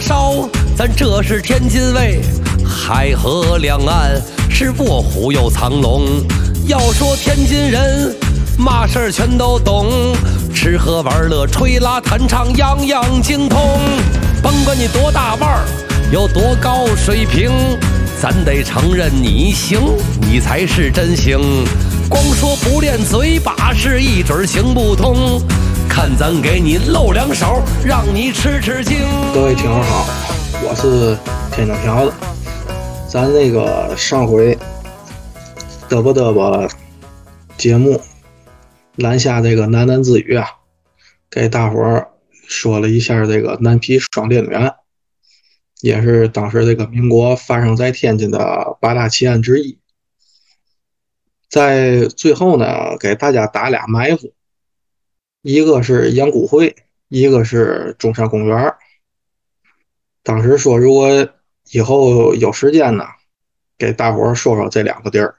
烧，咱这是天津卫。海河两岸是卧虎又藏龙。要说天津人，嘛事儿全都懂，吃喝玩乐、吹拉弹唱，样样精通。甭管你多大腕儿，有多高水平，咱得承认你行，你才是真行。光说不练嘴把式，一准行不通。看咱给你露两手，让你吃吃惊。各位听友好，我是天津条子。咱那个上回嘚啵嘚啵节目南下这个喃喃自语啊，给大伙儿说了一下这个南皮双烈女案，也是当时这个民国发生在天津的八大奇案之一。在最后呢，给大家打俩埋伏，一个是杨谷会，一个是中山公园。当时说，如果以后有时间呢，给大伙儿说说这两个地儿。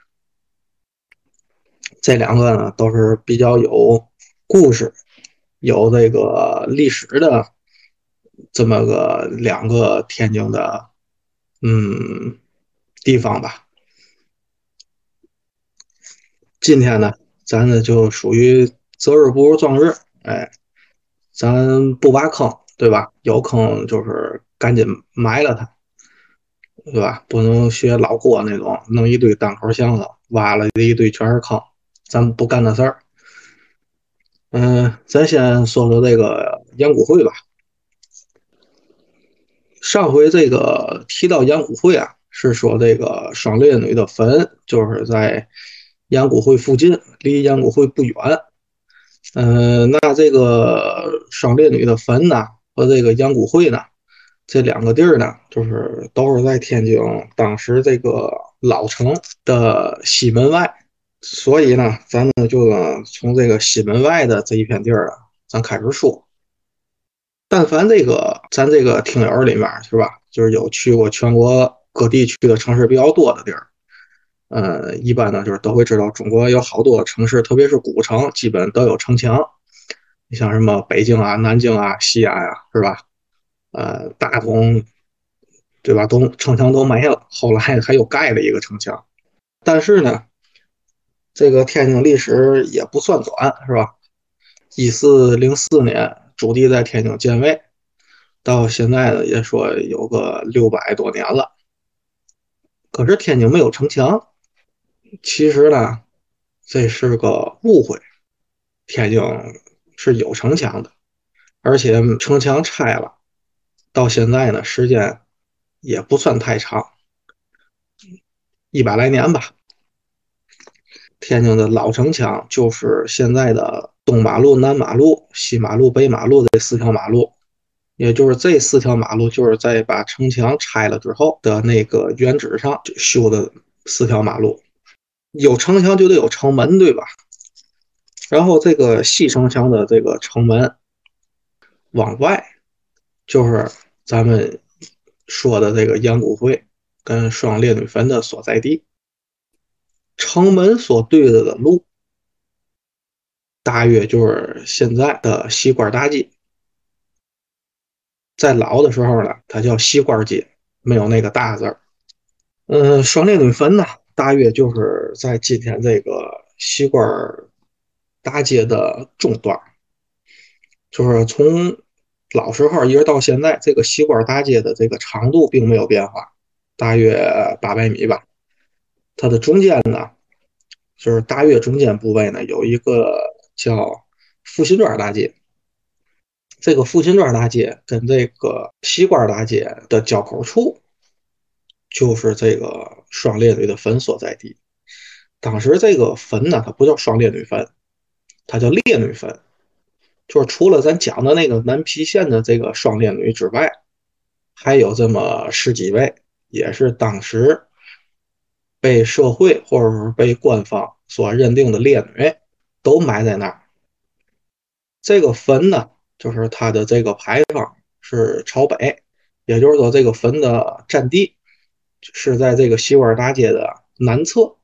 这两个呢，都是比较有故事、有这个历史的这么个两个天津的嗯地方吧。今天呢，咱呢就属于择日不如撞日，哎，咱不挖坑，对吧？有坑就是赶紧埋了它，对吧？不能学老郭那种，弄一堆单口箱子，挖了一堆全是坑，咱不干那事儿。嗯，咱先说说这个杨谷会吧。上回这个提到杨谷会啊，是说这个双烈女的坟就是在。杨谷会附近，离杨谷会不远。嗯，那这个商烈女的坟呢，和这个杨谷会呢，这两个地儿呢，就是都是在天津当时这个老城的西门外。所以呢，咱们就从这个西门外的这一片地儿啊，咱开始说。但凡这个咱这个听友里面是吧，就是有去过全国各地区的城市比较多的地儿。呃，一般呢，就是都会知道，中国有好多城市，特别是古城，基本都有城墙。你像什么北京啊、南京啊、西安啊，是吧？呃，大同，对吧？都城墙都没了，后来还又盖了一个城墙。但是呢，这个天津历史也不算短，是吧？一四零四年，朱棣在天津建卫，到现在呢，也说有个六百多年了。可是天津没有城墙。其实呢，这是个误会。天津是有城墙的，而且城墙拆了，到现在呢，时间也不算太长，一百来年吧。天津的老城墙就是现在的东马路、南马路、西马路、北马路这四条马路，也就是这四条马路就是在把城墙拆了之后的那个原址上修的四条马路。有城墙就得有城门，对吧？然后这个西城墙的这个城门往外，就是咱们说的这个杨谷会跟双烈女坟的所在地。城门所对着的路，大约就是现在的西关大街。在老的时候呢，它叫西关街，没有那个大字。嗯，双烈女坟呢？大约就是在今天这个西关大街的中段，就是从老时候一直到现在，这个西关大街的这个长度并没有变化，大约八百米吧。它的中间呢，就是大约中间部位呢，有一个叫复兴庄大街。这个复兴庄大街跟这个西关大街的交口处。就是这个双烈女的坟所在地。当时这个坟呢，它不叫双烈女坟，它叫烈女坟。就是除了咱讲的那个南皮县的这个双烈女之外，还有这么十几位，也是当时被社会或者是被官方所认定的烈女，都埋在那儿。这个坟呢，就是它的这个牌坊是朝北，也就是说这个坟的占地。是在这个西关大街的南侧，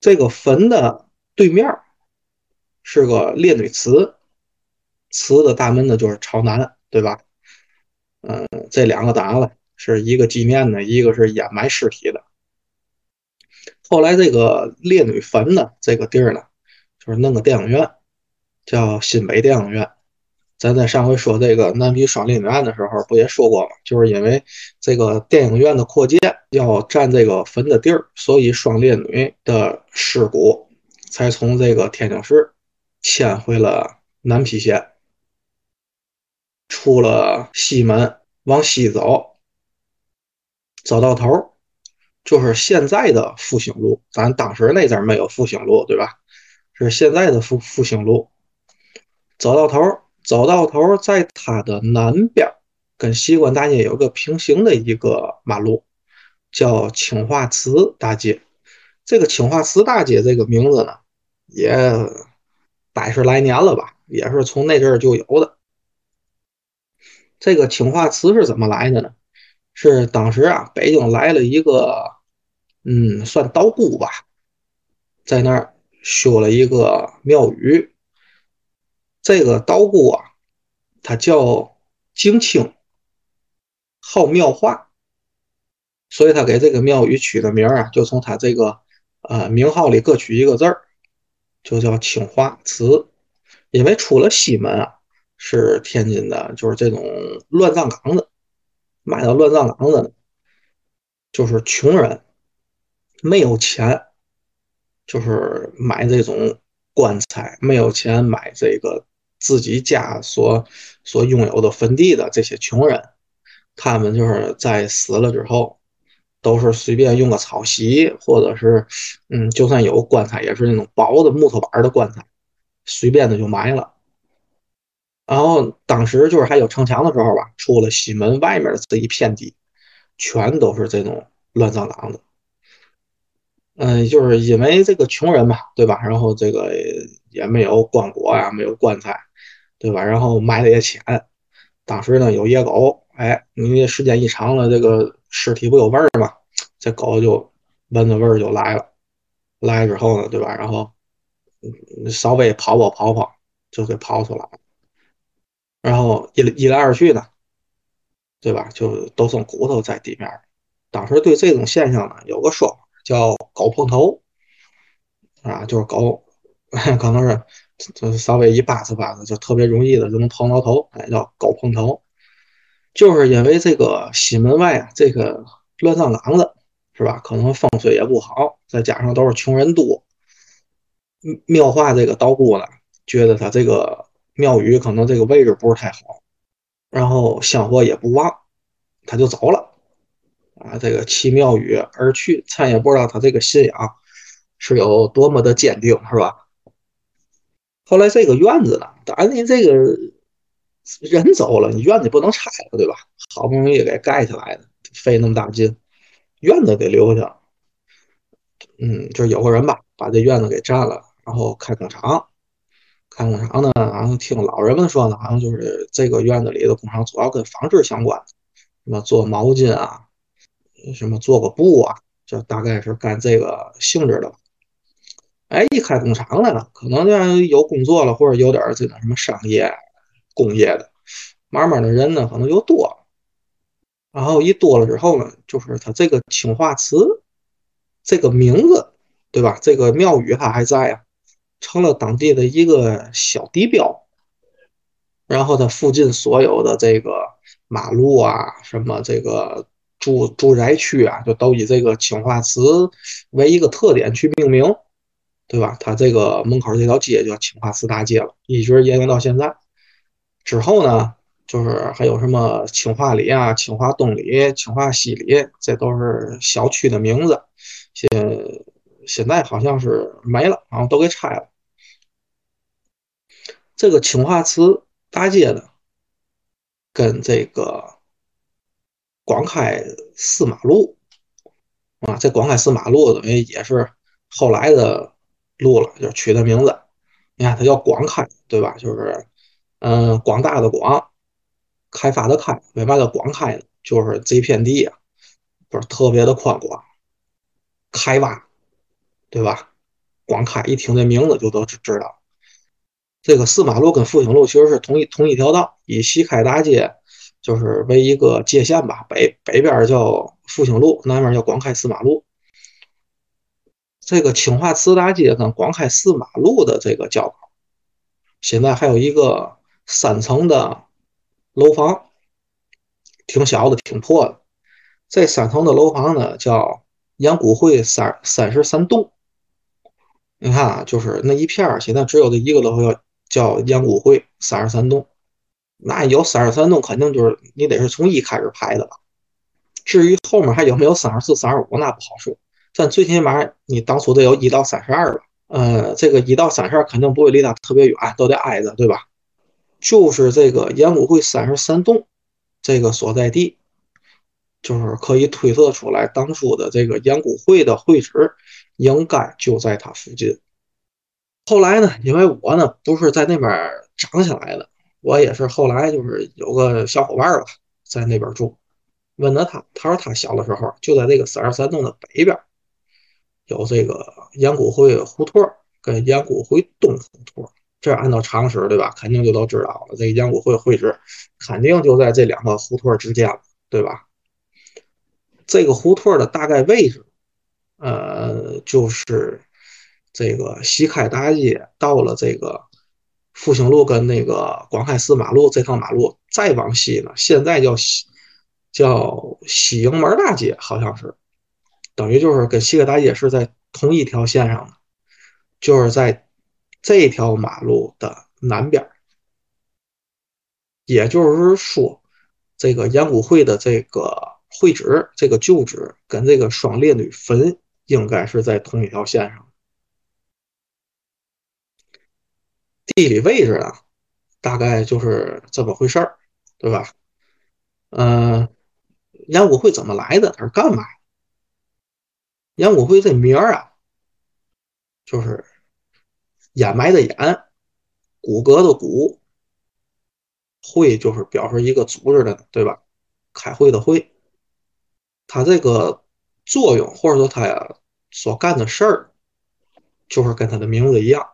这个坟的对面是个烈女祠，祠的大门呢就是朝南，对吧？嗯，这两个当然了，是一个纪念的，一个是掩埋尸体的。后来这个烈女坟呢，这个地儿呢，就是弄个电影院，叫新北电影院。咱在上回说这个南皮双林女案的时候，不也说过吗？就是因为这个电影院的扩建要占这个坟的地儿，所以双烈女的尸骨才从这个天津市迁回了南皮县。出了西门，往西走，走到头就是现在的复兴路。咱当时那阵没有复兴路，对吧？是现在的复复兴路。走到头走到头在它的南边，跟西关大街有个平行的一个马路，叫清华祠大街。这个清华祠大街这个名字呢，也百十来年了吧，也是从那阵儿就有的。这个清华祠是怎么来的呢？是当时啊，北京来了一个，嗯，算道姑吧，在那儿修了一个庙宇。这个道姑啊，他叫景清，好妙画，所以他给这个庙宇取的名啊，就从他这个呃名号里各取一个字儿，就叫清华祠。因为出了西门啊。是天津的，就是这种乱葬岗子，卖到乱葬岗子的，就是穷人没有钱，就是买这种棺材，没有钱买这个自己家所所拥有的坟地的这些穷人，他们就是在死了之后，都是随便用个草席，或者是嗯，就算有棺材，也是那种薄的木头板的棺材，随便的就埋了。然后当时就是还有城墙的时候吧，出了西门外面的这一片地，全都是这种乱葬岗子。嗯，就是因为这个穷人嘛，对吧？然后这个也没有棺椁呀，没有棺材，对吧？然后埋的也浅。当时呢有野狗，哎，你时间一长了，这个尸体不有味儿吗？这狗就闻着味儿就来了。来之后呢，对吧？然后稍微跑跑跑跑，就给跑出来了。然后一一来二去呢，对吧？就都剩骨头在地面。当时对这种现象呢，有个说法叫“狗碰头”，啊，就是狗 可能是就是稍微一扒拉扒拉，就特别容易的就能碰到头，哎，叫“狗碰头”。就是因为这个西门外啊，这个乱葬岗子是吧？可能风水也不好，再加上都是穷人多，庙化这个道姑呢，觉得他这个。庙宇可能这个位置不是太好，然后香火也不旺，他就走了啊。这个弃庙宇而去，咱也不知道他这个信仰是有多么的坚定，是吧？后来这个院子呢，当然你这个人走了，你院子不能拆了，对吧？好不容易给盖起来的，费那么大劲，院子得留下了。嗯，就有个人吧，把这院子给占了，然后开工厂。开工厂呢，好像听老人们说呢，好像就是这个院子里的工厂主要跟纺织相关，什么做毛巾啊，什么做个布啊，就大概是干这个性质的。哎，一开工厂来了，可能就有工作了，或者有点这个什么商业、工业的，慢慢的人呢可能就多了。然后一多了之后呢，就是他这个青花瓷这个名字，对吧？这个庙宇它还在啊。成了当地的一个小地标，然后它附近所有的这个马路啊，什么这个住住宅区啊，就都以这个青花瓷为一个特点去命名，对吧？它这个门口这条街叫清华祠大街了，一直沿用到现在。之后呢，就是还有什么清华里啊、清华东里、清华西里，这都是小区的名字。现现在好像是没了，然后都给拆了。这个清华祠大街呢，跟这个广开四马路啊，这广开四马路等于也是后来的路了，就是取的名字。你看它叫广开，对吧？就是嗯，广大的广，开发的开。为嘛叫广开呢？就是这片地啊，不是特别的宽广，开挖，对吧？广开一听这名字就都知道。这个四马路跟复兴路其实是同一同一条道，以西开大街就是为一个界限吧，北北边叫复兴路，南边叫广开四马路。这个清华祠大街跟广开四马路的这个交口，现在还有一个三层的楼房，挺小的，挺破的。这三层的楼房呢，叫杨谷会三三十三栋。你看啊，就是那一片儿，现在只有这一个楼叫叫杨谷会三十三栋。那有三十三栋，肯定就是你得是从一开始排的吧。至于后面还有没有三十四、三十五，那不好说。但最起码你当初得有一到三十二吧。呃，这个一到三十二肯定不会离它特别远，都得挨着，对吧？就是这个杨谷会三十三栋这个所在地，就是可以推测出来，当初的这个杨谷会的会址应该就在它附近。后来呢，因为我呢不是在那边长起来的。我也是后来就是有个小伙伴吧，在那边住，问了他，他说他小的时候就在这个三十三栋的北边，有这个杨谷会胡同跟杨谷会东胡同，这按照常识对吧？肯定就都知道了，这个杨谷会会址肯定就在这两个胡同之间，对吧？这个胡同的大概位置，呃，就是这个西开大街到了这个。复兴路跟那个广开寺马路这条马路再往西呢，现在叫西叫西营门大街，好像是等于就是跟西格大街是在同一条线上的，就是在这条马路的南边。也就是说，这个杨谷会的这个会址、这个旧址跟这个双烈女坟应该是在同一条线上。地理位置呢，大概就是这么回事儿，对吧？嗯，杨谷会怎么来的？它是干嘛？杨谷会这名儿啊，就是掩埋的掩，骨骼的骨，会就是表示一个组织的，对吧？开会的会，它这个作用或者说它所干的事儿，就是跟它的名字一样。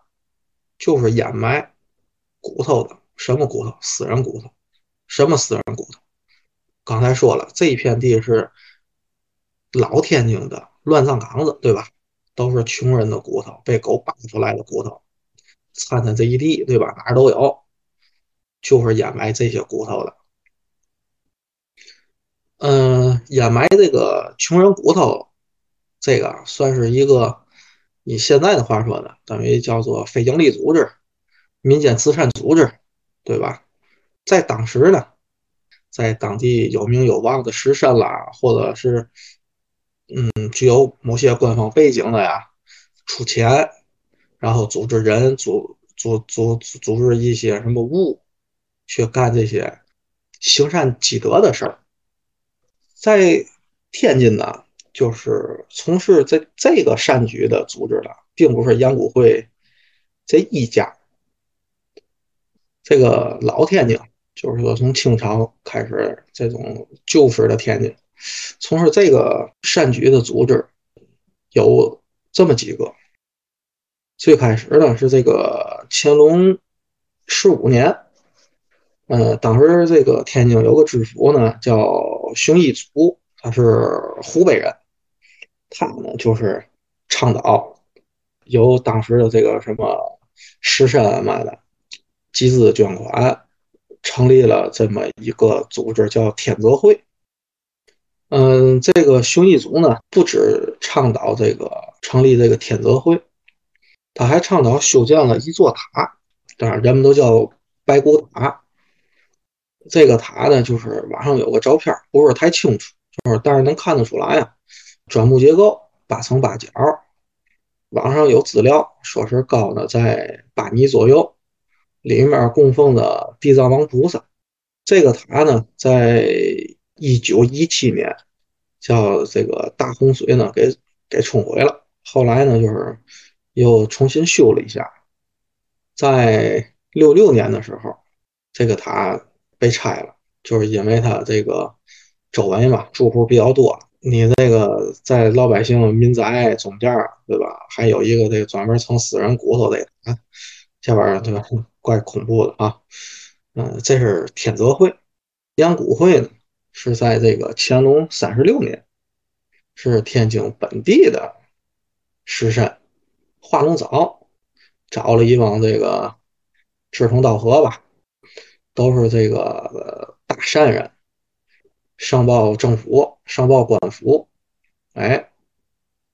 就是掩埋骨头的，什么骨头？死人骨头。什么死人骨头？刚才说了，这一片地是老天津的乱葬岗子，对吧？都是穷人的骨头，被狗扒出来的骨头，掺掺这一地，对吧？哪儿都有，就是掩埋这些骨头的。嗯，掩埋这个穷人骨头，这个算是一个。以现在的话说呢，等于叫做非营利组织、民间慈善组织，对吧？在当时呢，在当地有名有望的士绅啦，或者是嗯具有某些官方背景的呀，出钱，然后组织人组组组组织一些什么物，去干这些行善积德的事儿。在天津呢。就是从事这这个善举的组织的，并不是杨谷会这一家。这个老天津，就是说从清朝开始，这种旧式的天津，从事这个善举的组织有这么几个。最开始呢是这个乾隆十五年，呃，当时这个天津有个知府呢叫熊一祖，他是湖北人。他呢，就是倡导由当时的这个什么士绅嘛的集资捐款，成立了这么一个组织，叫天泽会。嗯，这个熊一祖呢，不止倡导这个成立这个天泽会，他还倡导修建了一座塔，当然人们都叫白骨塔。这个塔呢，就是网上有个照片，不是太清楚，就是但是能看得出来呀。砖木结构，八层八角，网上有资料说是高呢在八米左右，里面供奉的地藏王菩萨。这个塔呢，在一九一七年叫这个大洪水呢给给冲毁了，后来呢就是又重新修了一下，在六六年的时候，这个塔被拆了，就是因为它这个周围嘛住户比较多。你这个在老百姓民宅中间，对吧？还有一个这个专门藏死人骨头的啊，这玩意儿对吧？怪恐怖的啊！嗯，这是天泽会，阳谷会呢是在这个乾隆三十六年，是天津本地的士绅华龙藻找了一帮这个志同道合吧，都是这个大善人，上报政府，上报官府，哎，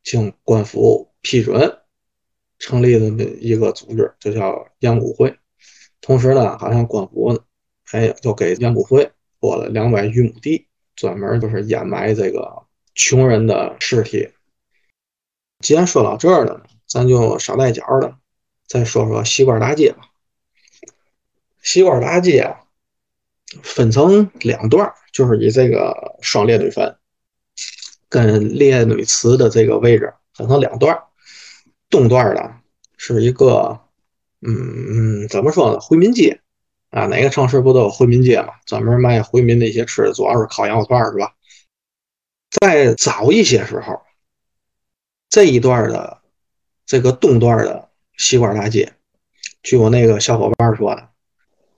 经官府批准成立的一个组织，就叫杨谷会。同时呢，好像官府呢，哎，就给杨谷会拨了两百余亩地，专门就是掩埋这个穷人的尸体。既然说到这儿了，咱就少带脚的，再说说西关大街吧。西关大街分成两段，就是以这个双列女坟跟列女祠的这个位置分成两段。东段的是一个，嗯，怎么说呢？回民街啊，哪个城市不都有回民街嘛？专门卖回民的一些吃的，主要是烤羊肉串，是吧？在早一些时候，这一段的这个东段的西关大街，据我那个小伙伴说的，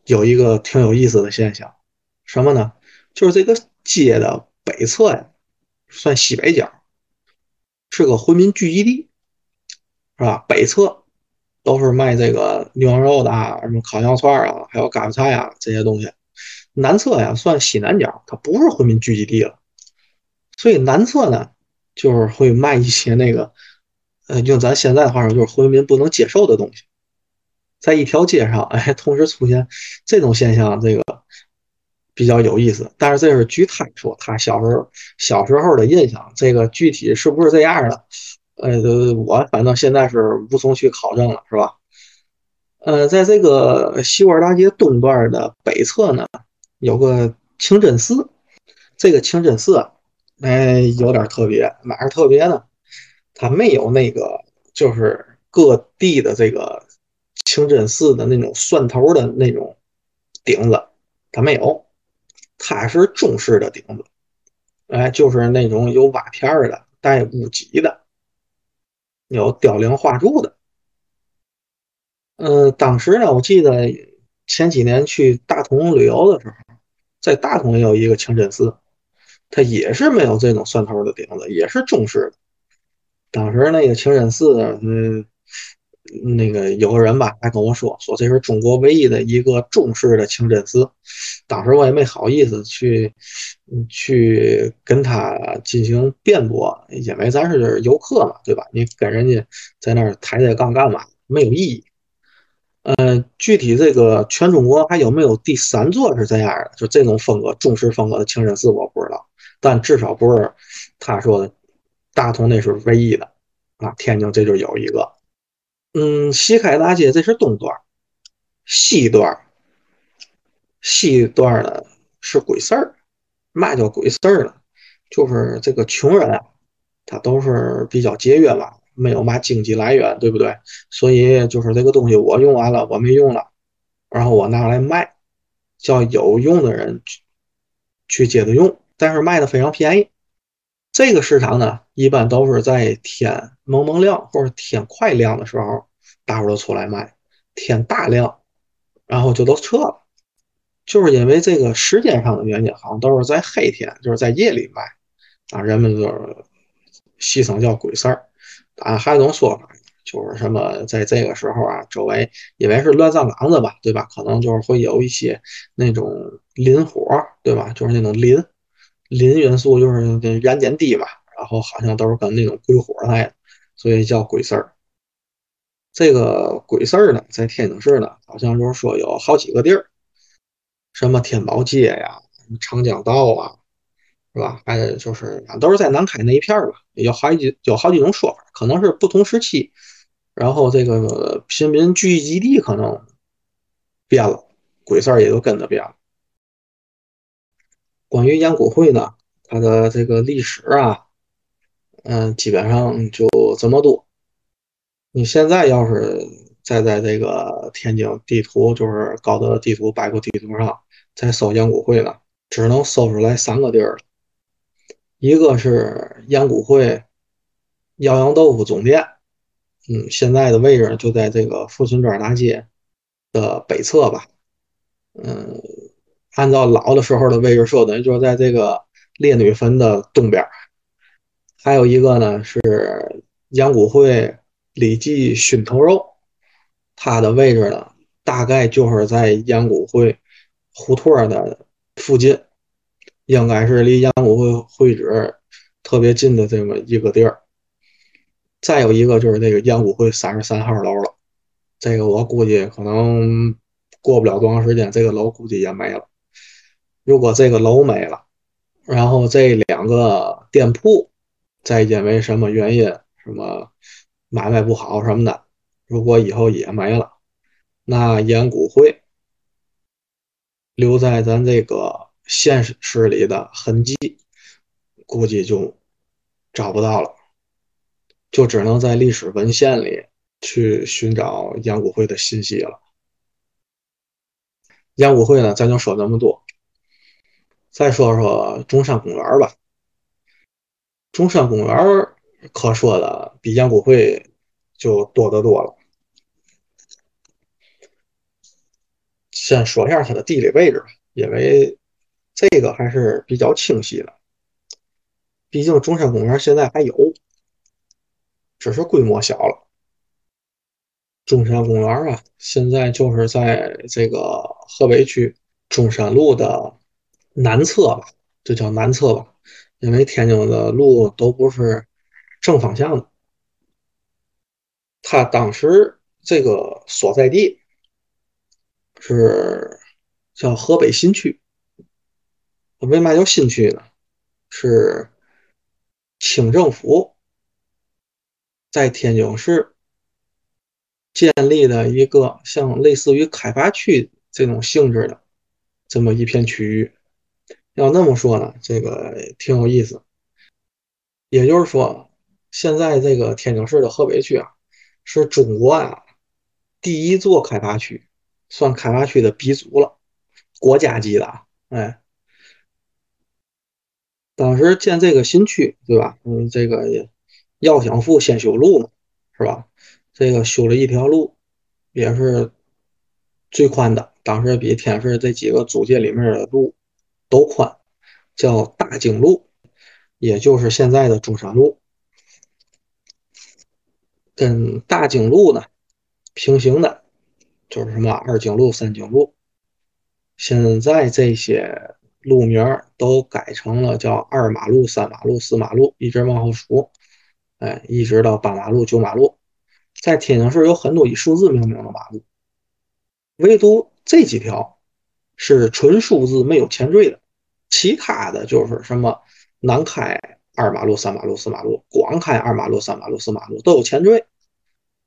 有一个挺有意思的现象，什么呢？就是这个街的北侧呀，算西北角，是个回民聚集地，是吧？北侧都是卖这个牛羊肉的啊，什么烤羊肉串啊，还有嘎巴菜啊这些东西。南侧呀，算西南角，它不是回民聚集地了，所以南侧呢，就是会卖一些那个，呃，用咱现在的话说，就是回民不能接受的东西。在一条街上，哎，同时出现这种现象，这个比较有意思。但是这是据他说，他小时候小时候的印象，这个具体是不是这样的？呃，我反正现在是无从去考证了，是吧？呃，在这个西关大街东段的北侧呢，有个清真寺。这个清真寺，哎，有点特别。哪儿特别呢？它没有那个，就是各地的这个。清真寺的那种蒜头的那种顶子，它没有，它是中式的顶子，哎，就是那种有瓦片的、带屋脊的、有雕梁画柱的。嗯，当时呢，我记得前几年去大同旅游的时候，在大同也有一个清真寺，它也是没有这种蒜头的顶子，也是中式的。当时那个清真寺，嗯。那个有个人吧，还跟我说说这是中国唯一的一个中式的清真寺。当时我也没好意思去去跟他进行辩驳，因为咱是游客嘛，对吧？你跟人家在那儿抬抬杠干嘛？没有意义。呃，具体这个全中国还有没有第三座是这样的？就这种风格中式风格的清真寺，我不知道。但至少不是他说的大同那是唯一的啊，天津这就有一个。嗯，西开大街这是东段，西段，西段呢是鬼市儿，嘛叫鬼市儿呢？就是这个穷人啊，他都是比较节约嘛，没有嘛经济来源，对不对？所以就是这个东西我用完了，我没用了，然后我拿来卖，叫有用的人去去接着用，但是卖的非常便宜。这个市场呢，一般都是在天蒙蒙亮或者天快亮的时候，大伙都出来卖；天大亮，然后就都撤了。就是因为这个时间上的原因，好像都是在黑天，就是在夜里卖啊。人们就是戏称叫鬼事儿。啊，还有种说法，就是什么在这个时候啊，周围因为是乱葬岗子吧，对吧？可能就是会有一些那种磷火，对吧？就是那种磷。磷元素就是燃点低嘛，然后好像都是跟那种鬼火似的，所以叫鬼事儿。这个鬼事儿呢，在天津市呢，好像就是说有好几个地儿，什么天宝街呀、长江道啊，是吧？还有就是都是在南开那一片儿吧，有好几有好几种说法，可能是不同时期，然后这个平民聚集地可能变了，鬼事儿也就跟着变了。关于杨谷会呢，它的这个历史啊，嗯，基本上就这么多。你现在要是再在这个天津地图，就是高德地图、百度地图上再搜杨谷会呢，只能搜出来三个地儿一个是杨谷会耀阳豆腐总店，嗯，现在的位置就在这个富春庄大街的北侧吧，嗯。按照老的时候的位置说，等于就是在这个烈女坟的东边。还有一个呢是杨谷会李记熏头肉，它的位置呢大概就是在杨谷会胡同的附近，应该是离杨谷会会址特别近的这么一个地儿。再有一个就是那个杨谷会三十三号楼了，这个我估计可能过不了多长时间，这个楼估计也没了。如果这个楼没了，然后这两个店铺再因为什么原因，什么买卖不好什么的，如果以后也没了，那燕谷会留在咱这个现实里的痕迹，估计就找不到了，就只能在历史文献里去寻找燕谷会的信息了。燕谷会呢，咱就说这么多。再说说中山公园吧，中山公园可说的比杨谷会就多得多了。先说一下它的地理位置吧，因为这个还是比较清晰的。毕竟中山公园现在还有，只是规模小了。中山公园啊，现在就是在这个河北区中山路的。南侧吧，就叫南侧吧，因为天津的路都不是正方向的。他当时这个所在地是叫河北新区。为嘛叫新区呢？是清政府在天津市建立的一个像类似于开发区这种性质的这么一片区域。要那么说呢，这个挺有意思。也就是说，现在这个天津市的河北区啊，是中国啊第一座开发区，算开发区的鼻祖了，国家级的啊。哎，当时建这个新区，对吧？嗯，这个要想富先修路嘛，是吧？这个修了一条路，也是最宽的，当时比天津市这几个租界里面的路。都宽，叫大经路，也就是现在的中山路，跟大经路呢平行的，就是什么二经路、三经路。现在这些路名都改成了叫二马路、三马路、四马路，一直往后数，哎，一直到八马路、九马路。在天津市有很多以数字命名的马路，唯独这几条。是纯数字没有前缀的，其他的就是什么南开二马路、三马路、四马路，广开二马路、三马路、四马路都有前缀，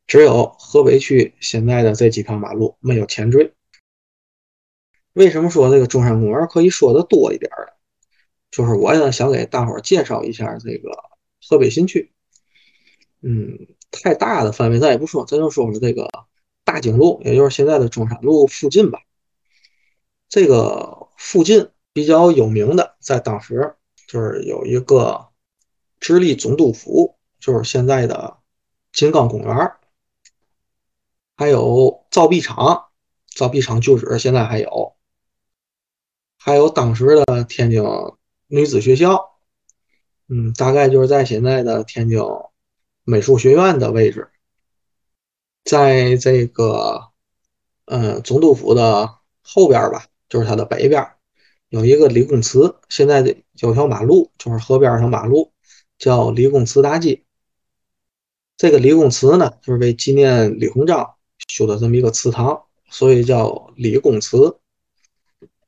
只有河北区现在的这几条马路没有前缀。为什么说这个中山公园可以说的多一点呢？就是我呢想给大伙儿介绍一下这个河北新区。嗯，太大的范围咱也不说，咱就说说这个大经路，也就是现在的中山路附近吧。这个附近比较有名的，在当时就是有一个直隶总督府，就是现在的金刚公园还有造币厂，造币厂旧址现在还有，还有当时的天津女子学校，嗯，大概就是在现在的天津美术学院的位置，在这个嗯总督府的后边吧。就是它的北边有一个李公祠，现在的有条马路，就是河边上马路，叫李公祠大街。这个李公祠呢，就是为纪念李鸿章修的这么一个祠堂，所以叫李公祠。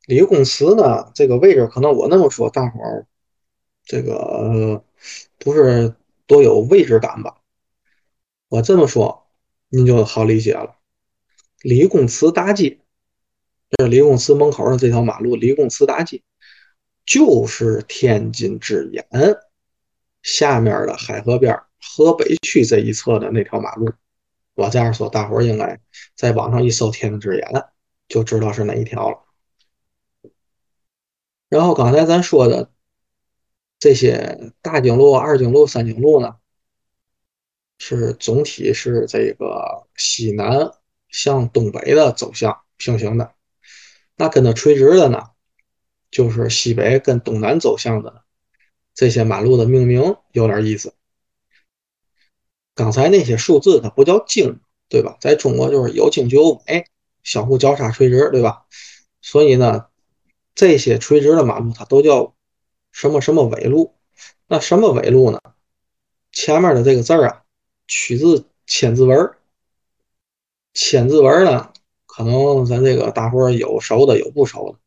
李公祠呢，这个位置可能我那么说，大伙儿这个不是多有位置感吧？我这么说，您就好理解了。李公祠大街。这李公祠门口的这条马路，李公祠大街，就是天津之眼下面的海河边河北区这一侧的那条马路。我这样说，大伙儿应该在网上一搜“天津之眼”，就知道是哪一条了。然后刚才咱说的这些大经路、二经路、三经路呢，是总体是这个西南向东北的走向平行的。那跟它垂直的呢，就是西北跟东南走向的这些马路的命名有点意思。刚才那些数字它不叫经，对吧？在中国就是有经就有纬，相互交叉垂直，对吧？所以呢，这些垂直的马路它都叫什么什么纬路。那什么纬路呢？前面的这个字儿啊，取自千字文。千字文呢，可能咱这个大伙儿有熟的，有不熟的，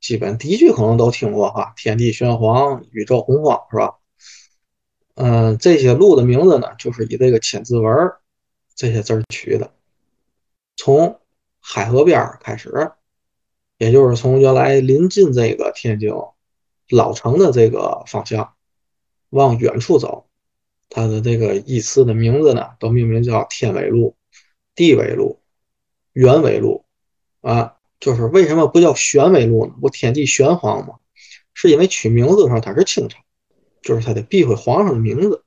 基本第一句可能都听过哈，“天地玄黄，宇宙洪荒”，是吧？嗯，这些路的名字呢，就是以这个千字文这些字儿取的。从海河边开始，也就是从原来临近这个天津老城的这个方向往远处走，它的这个依次的名字呢，都命名叫天纬路。地纬路、原纬路啊，就是为什么不叫玄纬路呢？不天地玄黄吗？是因为取名字的时候它是清朝，就是它得避讳皇上的名字。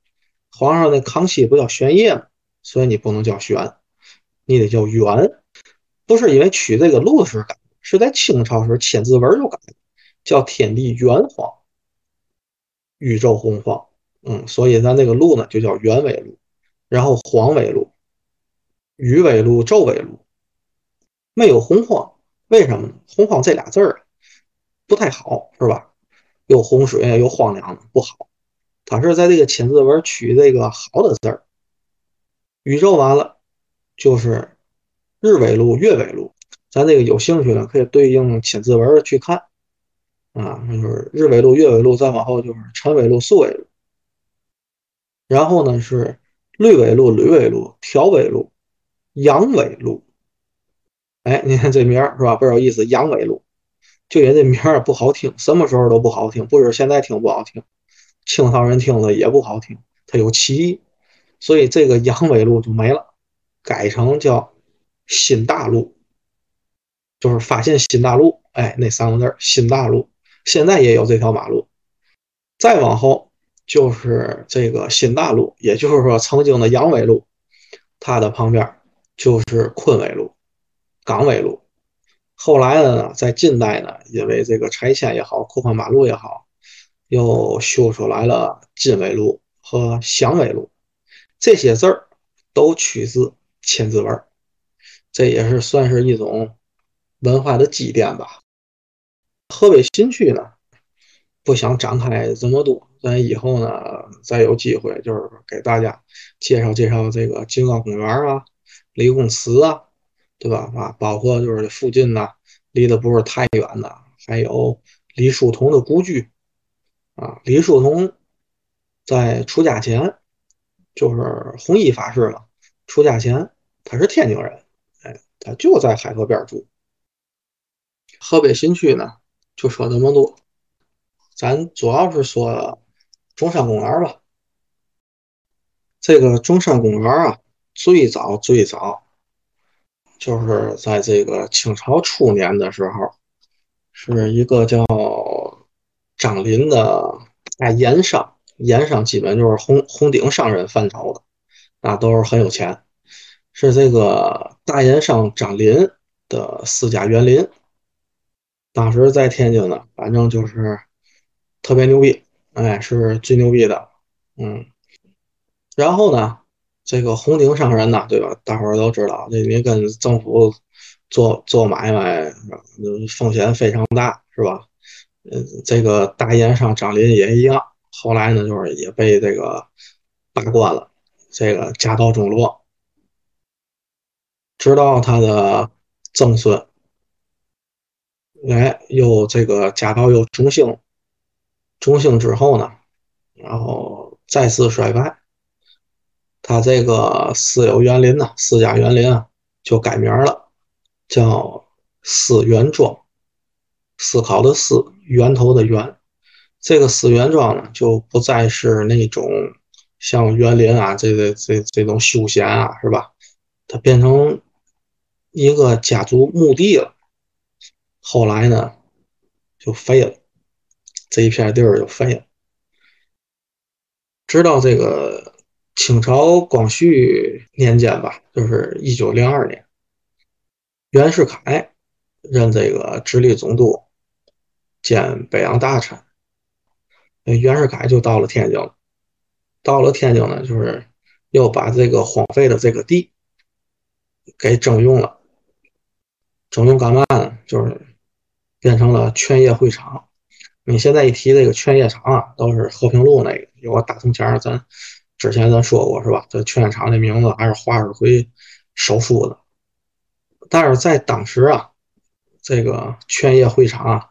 皇上那康熙不叫玄烨吗？所以你不能叫玄，你得叫元。不是因为取这个路是改，是在清朝时千字文就改，叫天地元皇，宇宙洪荒。嗯，所以咱这个路呢就叫原纬路，然后黄纬路。鱼尾路、昼尾路没有洪荒，为什么呢？洪荒这俩字儿不太好，是吧？有洪水，有荒凉，不好。它是在这个千字文取这个好的字儿。宇宙完了就是日纬路、月纬路。咱这个有兴趣的可以对应千字文去看啊，就是日纬路、月纬路，再往后就是辰纬路、巳尾路。然后呢是绿纬路、吕纬路、条纬路。阳纬路，哎，你看这名儿是吧？倍有意思。阳尾路，就因为这名儿不好听，什么时候都不好听，不是现在听不好听，清朝人听了也不好听，它有歧义，所以这个阳尾路就没了，改成叫新大陆，就是发现新大陆，哎，那三个字新大陆，现在也有这条马路。再往后就是这个新大陆，也就是说曾经的阳尾路，它的旁边。就是昆纬路、港纬路，后来呢，在近代呢，因为这个拆迁也好、扩宽马路也好，又修出来了金纬路和祥纬路，这些字儿都取自千字文，这也是算是一种文化的积淀吧。河北新区呢，不想展开这么多，咱以后呢，再有机会就是给大家介绍介绍这个金刚公园啊。李公祠啊，对吧？啊，包括就是附近呢，离得不是太远的，还有李叔同的故居啊。李叔同在出家前就是弘一法师嘛，出家前他是天津人，哎，他就在海河边住。河北新区呢，就说这么多，咱主要是说中山公园吧。这个中山公园啊。最早最早，就是在这个清朝初年的时候，是一个叫张林的大盐商，盐商基本就是红红顶商人范畴的，那都是很有钱。是这个大盐商张林的私家园林，当时在天津呢，反正就是特别牛逼，哎，是最牛逼的，嗯，然后呢？这个红顶商人呐，对吧？大伙儿都知道，这你跟政府做做买卖，风险非常大，是吧？嗯，这个大盐商张林也一样，后来呢，就是也被这个罢官了，这个家道中落。直到他的曾孙，哎，又这个家道又中兴，中兴之后呢，然后再次衰败。他这个私有园林呢，私家园林啊，就改名了，叫思园庄。思考的思，源头的源。这个思园庄呢，就不再是那种像园林啊，这个这这种休闲啊，是吧？它变成一个家族墓地了。后来呢，就废了，这一片地儿就废了。直到这个。清朝光绪年间吧，就是一九零二年，袁世凯任这个直隶总督，兼北洋大臣。袁世凯就到了天津了。到了天津呢，就是又把这个荒废的这个地给征用了。征用干嘛呢？就是变成了劝业会场。你现在一提这个劝业场啊，都是和平路那个有个大铜钱儿咱之前咱说过是吧？这劝业场的名字还是华世奎手书的。但是在当时啊，这个劝业会场啊，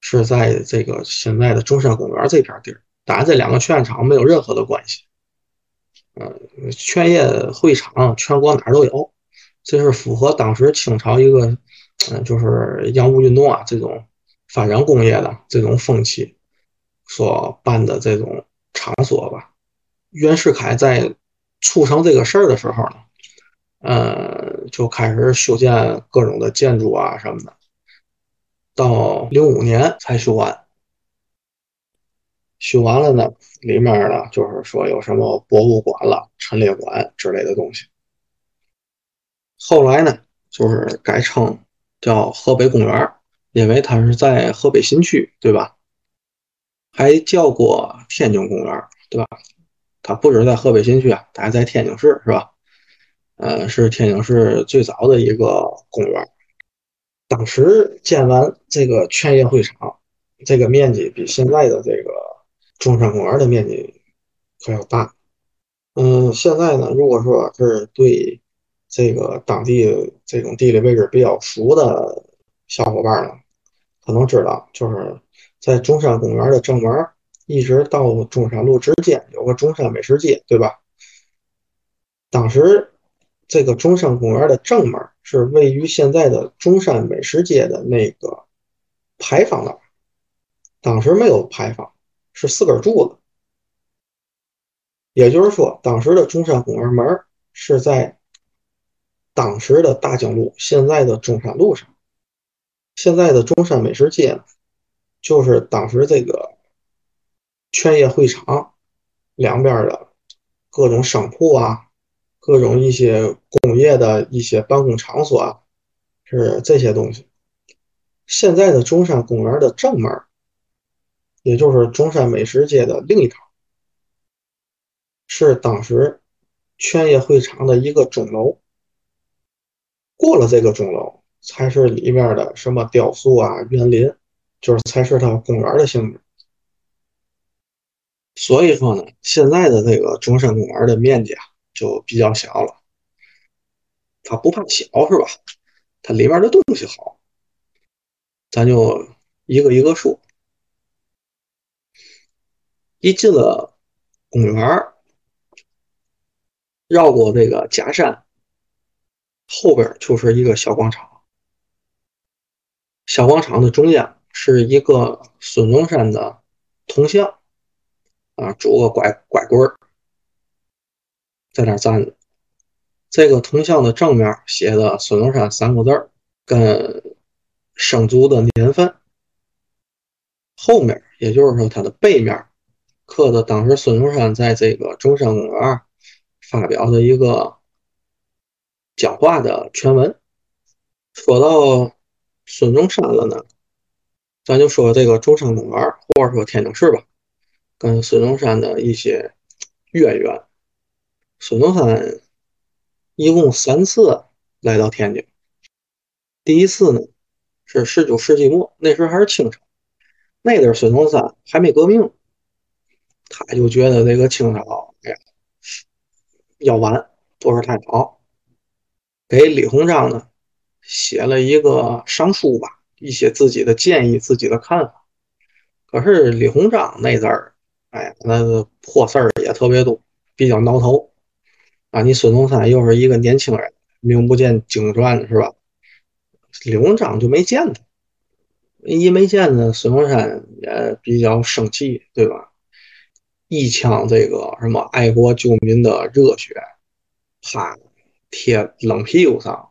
是在这个现在的中山公园这片地儿。当然，这两个劝业场没有任何的关系。嗯，劝业会场全国哪儿都有，这是符合当时清朝一个，嗯，就是洋务运动啊这种发展工业的这种风气所办的这种场所吧。袁世凯在促成这个事儿的时候呢，呃，就开始修建各种的建筑啊什么的，到零五年才修完。修完了呢，里面呢就是说有什么博物馆了、陈列馆之类的东西。后来呢，就是改称叫河北公园，因为它是在河北新区，对吧？还叫过天津公园，对吧？它不止在河北新区啊，它还在天津市，是吧？呃，是天津市最早的一个公园。当时建完这个劝业会场，这个面积比现在的这个。中山公园的面积可要大，嗯，现在呢，如果说是对这个当地这种地理位置比较熟的小伙伴呢，可能知道，就是在中山公园的正门，一直到中山路之间有个中山美食街，对吧？当时这个中山公园的正门是位于现在的中山美食街的那个牌坊那儿，当时没有牌坊。是四根柱子，也就是说，当时的中山公园门是在当时的大经路，现在的中山路上。现在的中山美食街，就是当时这个劝业会场两边的各种商铺啊，各种一些工业的一些办公场所啊，是这些东西。现在的中山公园的正门。也就是中山美食街的另一头，是当时劝业会场的一个钟楼。过了这个钟楼，才是里面的什么雕塑啊、园林，就是才是它公园的性质。所以说呢，现在的这个中山公园的面积啊，就比较小了。它不怕小是吧？它里面的东西好，咱就一个一个说。一进了公园绕过这个假山，后边就是一个小广场。小广场的中央是一个孙中山的铜像，啊，拄个拐拐棍儿，在那站着。这个铜像的正面写的“孙中山”三个字，跟生卒的年份。后面，也就是说，它的背面。刻的当时孙中山在这个中山公园发表的一个讲话的全文。说到孙中山了呢，咱就说这个中山公园，或者说天津市吧，跟孙中山的一些渊源。孙中山一共三次来到天津。第一次呢是十九世纪末，那时候还是清朝，那阵孙中山还没革命。他就觉得这个清朝，哎呀，要完不是太好，给李鸿章呢写了一个上书吧，一些自己的建议、自己的看法。可是李鸿章那阵儿，哎，那个破事儿也特别多，比较挠头。啊，你孙中山又是一个年轻人，名不见经传是吧？李鸿章就没见他，一没见呢，孙中山也比较生气，对吧？一腔这个什么爱国救民的热血，啪贴冷屁股上，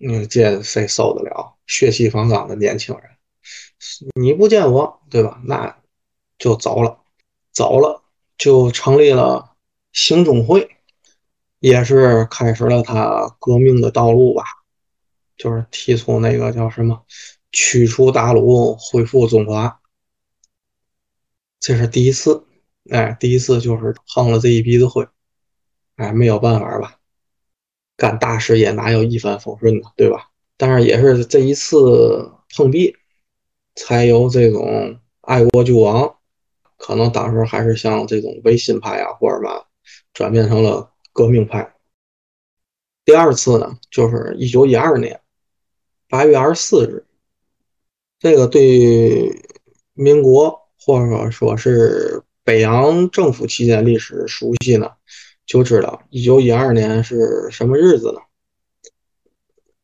嗯，这谁受得了？血气方刚的年轻人，你不见我，对吧？那就走了，走了就成立了兴中会，也是开始了他革命的道路吧。就是提出那个叫什么驱除鞑虏，恢复中华。这是第一次，哎，第一次就是碰了这一鼻子灰，哎，没有办法吧，干大事业哪有一帆风顺的，对吧？但是也是这一次碰壁，才有这种爱国救亡，可能当时还是像这种维新派啊，或者嘛，转变成了革命派。第二次呢，就是一九一二年八月二十四日，这个对民国或者说是北洋政府期间历史熟悉呢，就知道一九一二年是什么日子呢？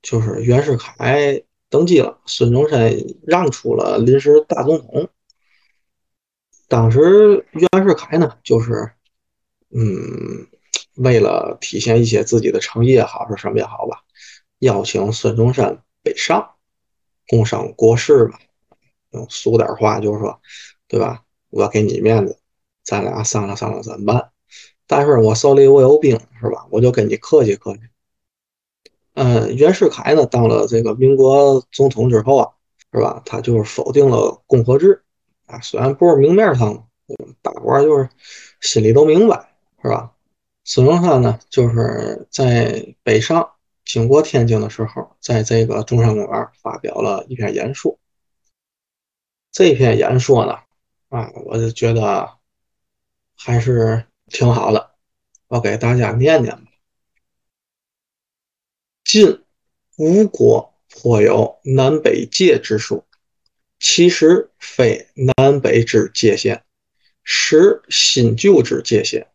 就是袁世凯登基了，孙中山让出了临时大总统。当时袁世凯呢，就是嗯，为了体现一些自己的诚意也好，是什么也好吧，邀请孙中山北上，共商国事嘛。用俗点话就是说，对吧？我给你面子，咱俩商量商量怎么办？但是我手里我有兵，是吧？我就跟你客气客气。嗯，袁世凯呢，当了这个民国总统之后啊，是吧？他就是否定了共和制啊，虽然不是明面上，大伙就是心里都明白，是吧？孙中山呢，就是在北上经过天津的时候，在这个中山公园发表了一篇演说。这篇演说呢，啊，我就觉得还是挺好的，我给大家念念吧。晋吴国颇有南北界之说，其实非南北之界限，实新旧之界限。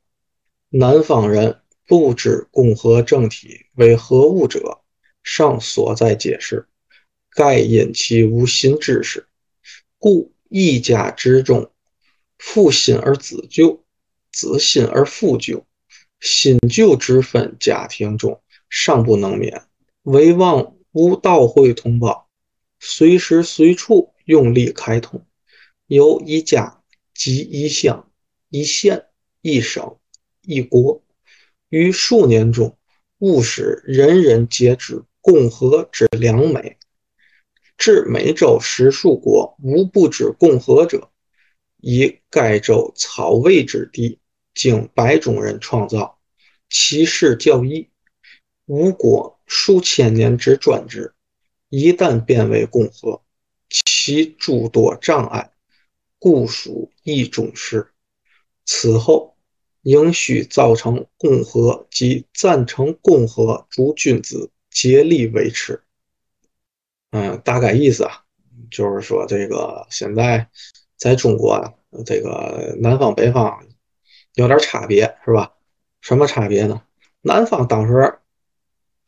南方人不知共和政体为何物者，尚所在解释，盖因其无新知识，故一家之中，父新而子旧，子新而父旧，新旧之分家庭中尚不能免。唯望无道会同胞，随时随处用力开通，由一家及一乡、一县、一省、一国，于数年中，务使人人皆知共和之良美。至美洲十数国无不知共和者，以该州草魏之地，经白种人创造，其势较易。吴国数千年之专制，一旦变为共和，其诸多障碍，故属一种事。此后应需造成共和及赞成共和诸君子竭力维持。嗯，大概意思啊，就是说这个现在在中国啊，这个南方北方有点差别，是吧？什么差别呢？南方当时。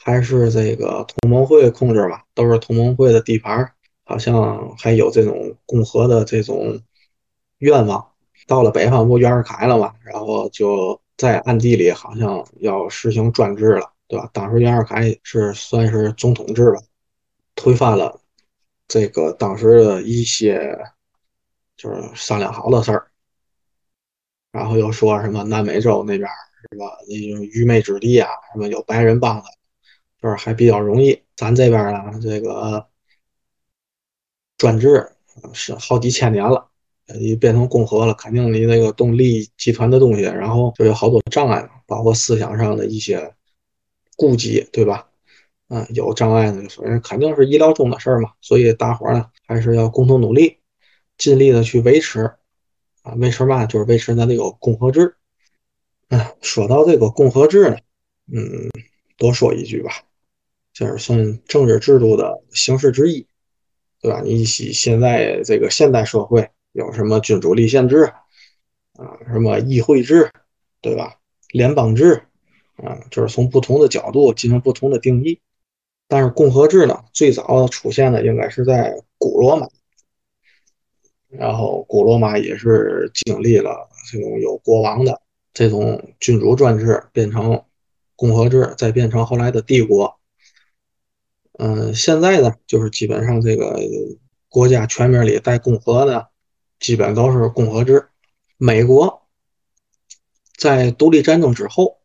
还是这个同盟会控制嘛，都是同盟会的地盘，好像还有这种共和的这种愿望。到了北方不袁世凯了嘛，然后就在暗地里好像要实行专制了，对吧？当时袁世凯是算是总统制吧，推翻了这个当时的一些就是商量好的事儿，然后又说什么南美洲那边是吧，那种愚昧之地啊，什么有白人帮的。就是还比较容易，咱这边呢，这个专制是好几千年了，你变成共和了，肯定你那个动力集团的东西，然后就有好多障碍，包括思想上的一些顾忌，对吧？嗯，有障碍呢，所以肯定是意料中的事儿嘛。所以大伙儿呢，还是要共同努力，尽力的去维持啊，维持嘛，就是维持咱这个共和制。嗯，说到这个共和制呢，嗯，多说一句吧。就是算政治制度的形式之一，对吧？你现现在这个现代社会有什么君主立宪制啊，什么议会制，对吧？联邦制啊，就是从不同的角度进行不同的定义。但是共和制呢，最早出现的应该是在古罗马，然后古罗马也是经历了这种有国王的这种君主专制，变成共和制，再变成后来的帝国。嗯，现在呢，就是基本上这个国家全面里带共和的，基本都是共和制。美国在独立战争之后，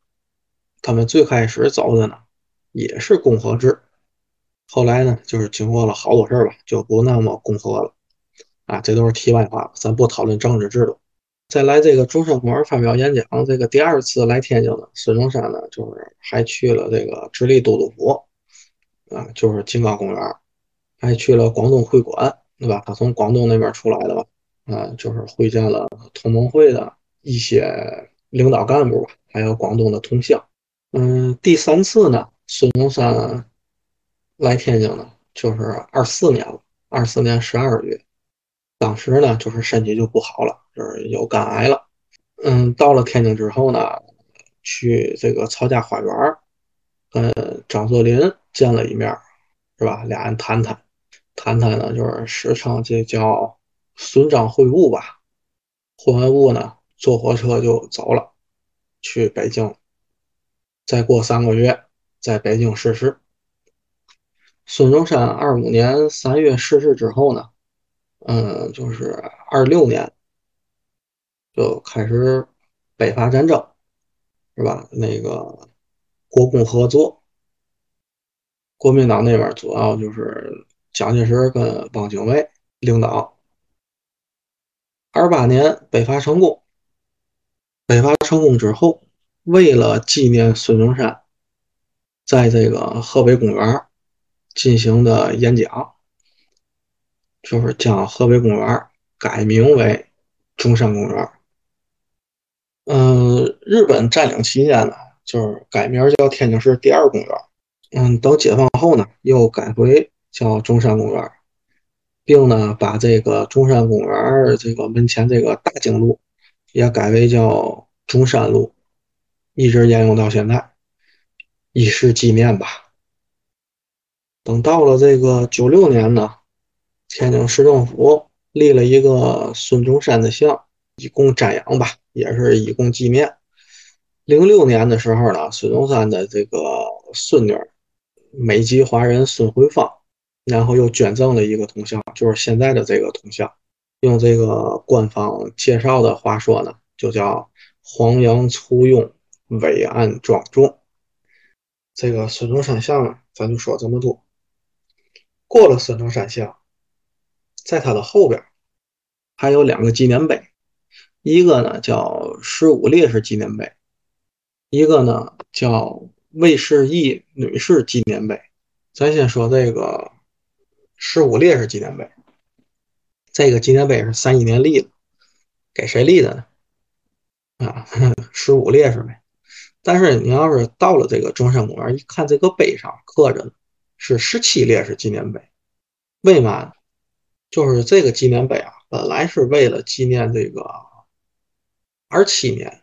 他们最开始走的呢，也是共和制。后来呢，就是经过了好多事儿吧，就不那么共和了。啊，这都是题外话，咱不讨论政治制度。再来这个中山公园发表演讲，这个第二次来天津呢，孙中山呢就是还去了这个直隶都督府，啊，就是金刚公园，还去了广东会馆，对吧？他从广东那边出来的吧，啊，就是会见了同盟会的一些领导干部吧，还有广东的同乡。嗯，第三次呢，孙中山来天津呢，就是二四年了，二四年十二月。当时呢，就是身体就不好了，就是有肝癌了。嗯，到了天津之后呢，去这个曹家花园跟张作霖见了一面，是吧？俩人谈谈，谈谈呢，就是时常这叫孙张会晤吧。会完晤呢，坐火车就走了，去北京。再过三个月，在北京逝世。孙中山二五年三月逝世之后呢？嗯，就是二六年就开始北伐战争，是吧？那个国共合作，国民党那边主要就是蒋介石跟汪精卫领导。二八年北伐成功，北伐成功之后，为了纪念孙中山，在这个河北公园进行的演讲。就是将河北公园改名为中山公园。嗯，日本占领期间呢，就是改名叫天津市第二公园。嗯，等解放后呢，又改回叫中山公园，并呢把这个中山公园这个门前这个大经路也改为叫中山路，一直沿用到现在，以示纪念吧。等到了这个九六年呢。天津市政府立了一个孙中山的像，以供瞻仰吧，也是以供纪念。零六年的时候呢，孙中山的这个孙女美籍华人孙慧芳，然后又捐赠了一个铜像，就是现在的这个铜像。用这个官方介绍的话说呢，就叫黄杨簇拥，伟岸庄重。这个孙中山像呢，咱就说这么多。过了孙中山像。在它的后边还有两个纪念碑，一个呢叫十五烈士纪念碑，一个呢叫魏世义女士纪念碑。咱先说这个十五烈士纪念碑，这个纪念碑是三一年立的，给谁立的呢？啊，十五烈士呗。但是你要是到了这个中山公园，一看这个碑上刻着呢是十七烈士纪念碑，为嘛？就是这个纪念碑啊，本来是为了纪念这个二七年，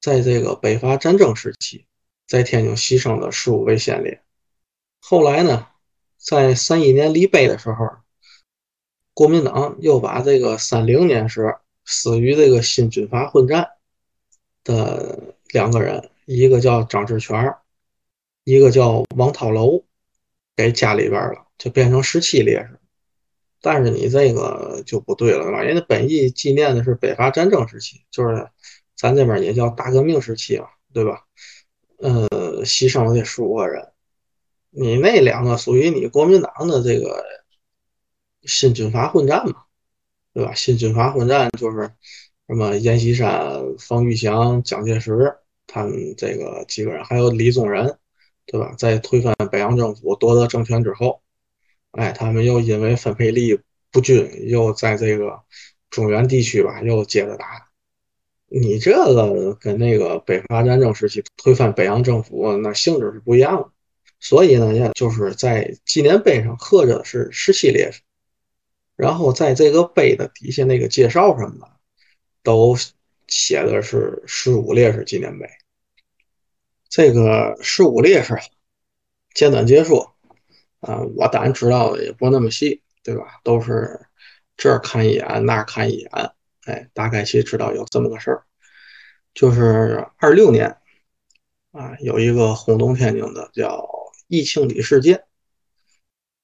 在这个北伐战争时期，在天津牺牲的十五位先烈。后来呢，在三一年立碑的时候，国民党又把这个三零年时死于这个新军阀混战的两个人，一个叫张志全，一个叫王涛楼，给加里边了，就变成十七烈士。但是你这个就不对了，对吧？人家本意纪念的是北伐战争时期，就是咱这边也叫大革命时期嘛，对吧？呃，牺牲了这十五个人，你那两个属于你国民党的这个新军阀混战嘛，对吧？新军阀混战就是什么阎锡山、冯玉祥、蒋介石他们这个几个人，还有李宗仁，对吧？在推翻北洋政府、夺得政权之后。哎，他们又因为分配利益不均，又在这个中原地区吧，又接着打。你这个跟那个北伐战争时期推翻北洋政府那性质是不一样的。所以呢，也就是在纪念碑上刻着是十七烈士，然后在这个碑的底下那个介绍什么的，都写的是十五烈士纪念碑。这个十五烈士，简短结束。啊，我当然知道的也不那么细，对吧？都是这儿看一眼，那儿看一眼，哎，大概其知道有这么个事儿。就是二六年啊，有一个轰动天津的叫义庆里事件。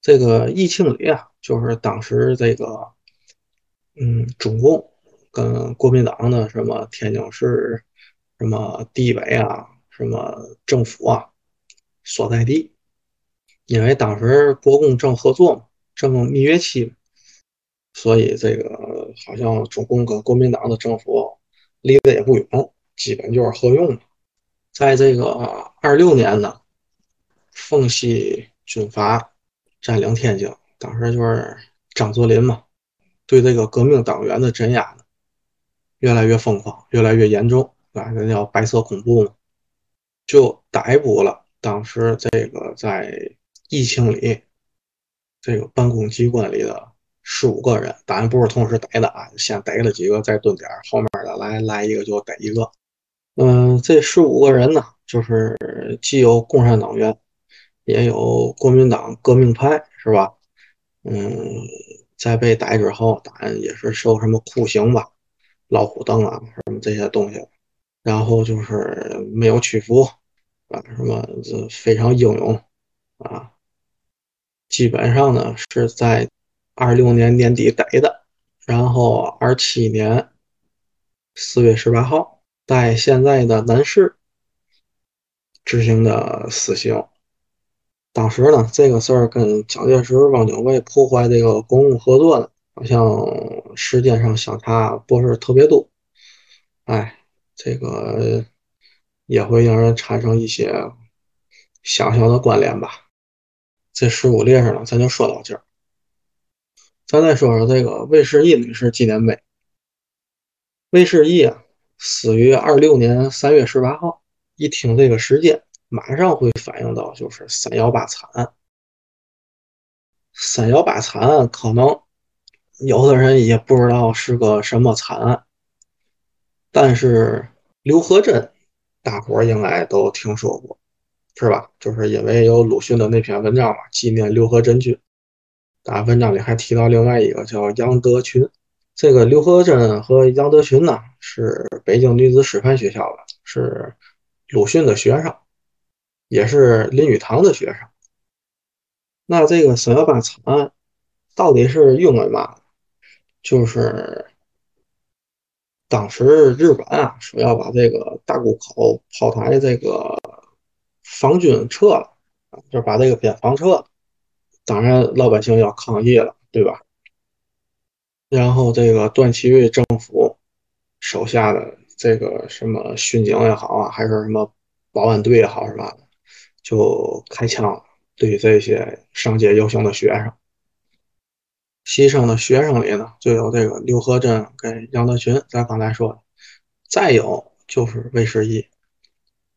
这个义庆里啊，就是当时这个嗯，中共跟国民党的什么天津市、什么地委啊、什么政府啊所在地。因为当时国共正合作嘛，正蜜月期，所以这个好像中共跟国民党的政府离得也不远，基本就是合用。在这个二六年呢，奉系军阀占领天津，当时就是张作霖嘛，对这个革命党员的镇压呢，越来越疯狂，越来越严重，啊，那叫白色恐怖嘛，就逮捕了当时这个在疫情里这个办公机关里的十五个人，当然不是同时逮的啊，先逮了几个再蹲点，后面的来来一个就逮一个。嗯，这十五个人呢，就是既有共产党员，也有国民党革命派，是吧？嗯，在被逮之后，当然也是受什么酷刑吧，老虎凳啊，什么这些东西，然后就是没有屈服，啊，什么这非常英勇啊，基本上呢是在二六年年底逮的，然后二七年四月十八号。在现在的南市执行的死刑。当时呢，这个事儿跟蒋介石、汪精卫破坏这个公共合作的，好像时间上相差不是特别多。哎，这个也会让人产生一些小小的关联吧。这十五烈士呢，咱就说到这儿。咱再说说这个魏世义女士纪念碑。魏世义啊。死于二六年三月十八号。一听这个时间，马上会反映到就是三幺八惨案。三幺八惨案可能有的人也不知道是个什么惨案，但是刘和珍，大伙儿应该都听说过，是吧？就是因为有鲁迅的那篇文章嘛，纪念刘和珍君。但文章里还提到另外一个叫杨德群。这个刘和珍和杨德群呢，是北京女子师范学校的，是鲁迅的学生，也是林语堂的学生。那这个三幺八惨案到底是因为嘛？就是当时日本啊说要把这个大沽口炮台这个防军撤了，就把这个边防撤了。当然老百姓要抗议了，对吧？然后这个段祺瑞政府手下的这个什么巡警也好啊，还是什么保安队也好，是吧？就开枪对这些上街游行的学生。牺牲的学生里呢，就有这个刘和珍跟杨德群，咱刚才说的。再有就是魏世义，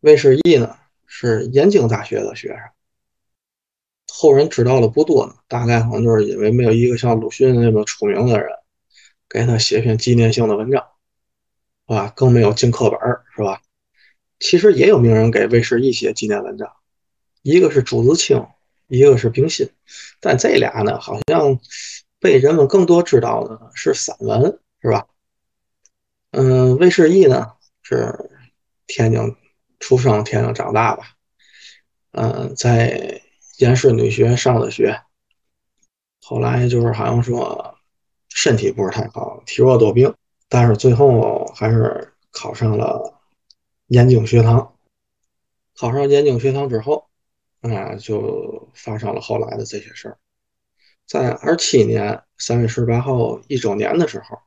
魏世义呢是燕京大学的学生。后人知道的不多呢，大概可能就是因为没有一个像鲁迅那么出名的人。给他写篇纪念性的文章，是吧？更没有进课本是吧？其实也有名人给魏世义写纪念文章，一个是朱自清，一个是冰心，但这俩呢，好像被人们更多知道的是散文，是吧？嗯，魏世义呢是天津出生，天津长大吧？嗯，在延世女学上的学，后来就是好像说。身体不是太好，体弱多病，但是最后还是考上了燕京学堂。考上燕京学堂之后，啊，就发生了后来的这些事儿。在二七年三月十八号一周年的时候，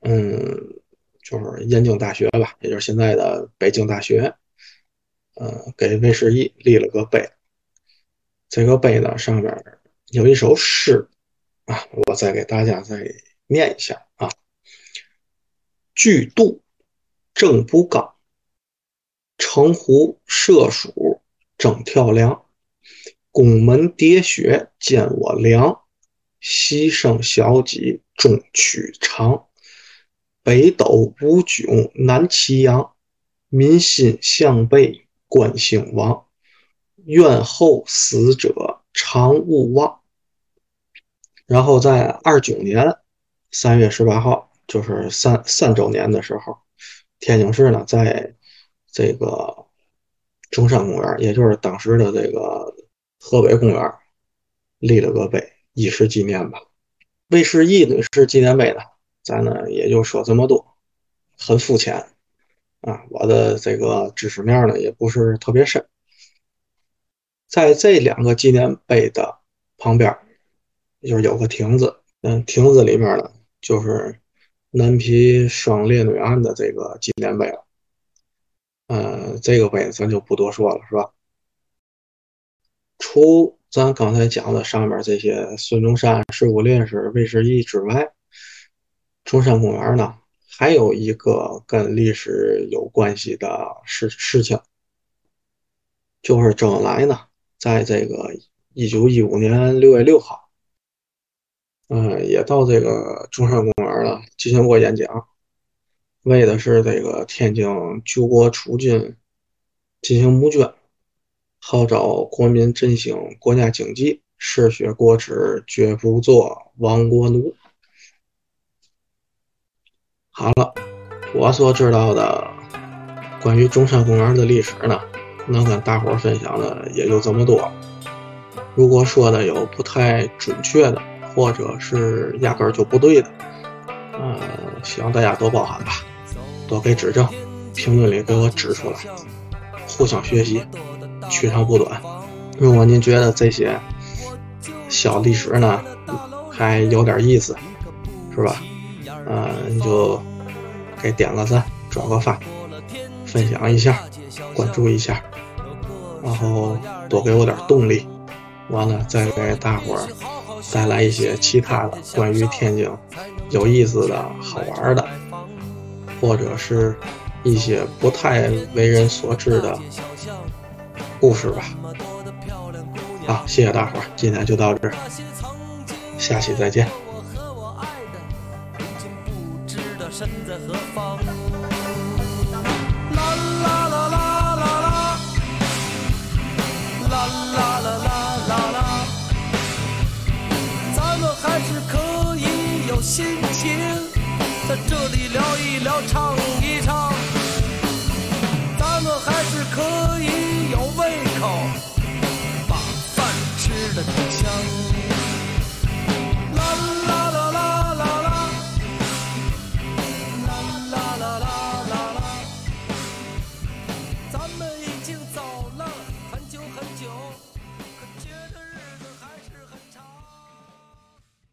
嗯，就是燕京大学吧，也就是现在的北京大学，呃，给魏世义立了个碑。这个碑呢，上面有一首诗。啊，我再给大家再念一下啊。巨度正不刚，城湖射鼠正跳梁。宫门叠雪见我凉，牺牲小戟中曲长。北斗无迥南齐阳，民心向背观兴亡。愿后死者常勿忘。然后在二九年三月十八号，就是三三周年的时候，天津市呢在这个中山公园，也就是当时的这个河北公园，立了个碑，以示纪念吧。魏世义女士纪念碑呢，咱呢也就说这么多，很肤浅啊，我的这个知识面呢也不是特别深。在这两个纪念碑的旁边，就是有个亭子，嗯，亭子里面呢，就是南皮双烈女案的这个纪念碑了。嗯，这个碑咱就不多说了，是吧？除咱刚才讲的上面这些孙中山、十五烈士、卫士义之外，中山公园呢还有一个跟历史有关系的事事情，就是周恩来呢，在这个一九一五年六月六号，嗯，也到这个中山公园了进行过演讲，为的是这个天津救国储军进行募捐。号召国民振兴国家经济，嗜血国耻，绝不做亡国奴。好了，我所知道的关于中山公园的历史呢，能跟大伙分享的也就这么多。如果说的有不太准确的，或者是压根就不对的，呃，希望大家多包涵吧，多给指正，评论里给我指出来，互相学习。取长补短。如果您觉得这些小历史呢还有点意思，是吧？嗯，你就给点个赞，转个发，分享一下，关注一下，然后多给我点动力。完了，再给大伙儿带来一些其他的关于天津有意思的好玩的，或者是一些不太为人所知的。故事吧，好，谢谢大伙儿，今天就到这儿，下期再见。啦唱，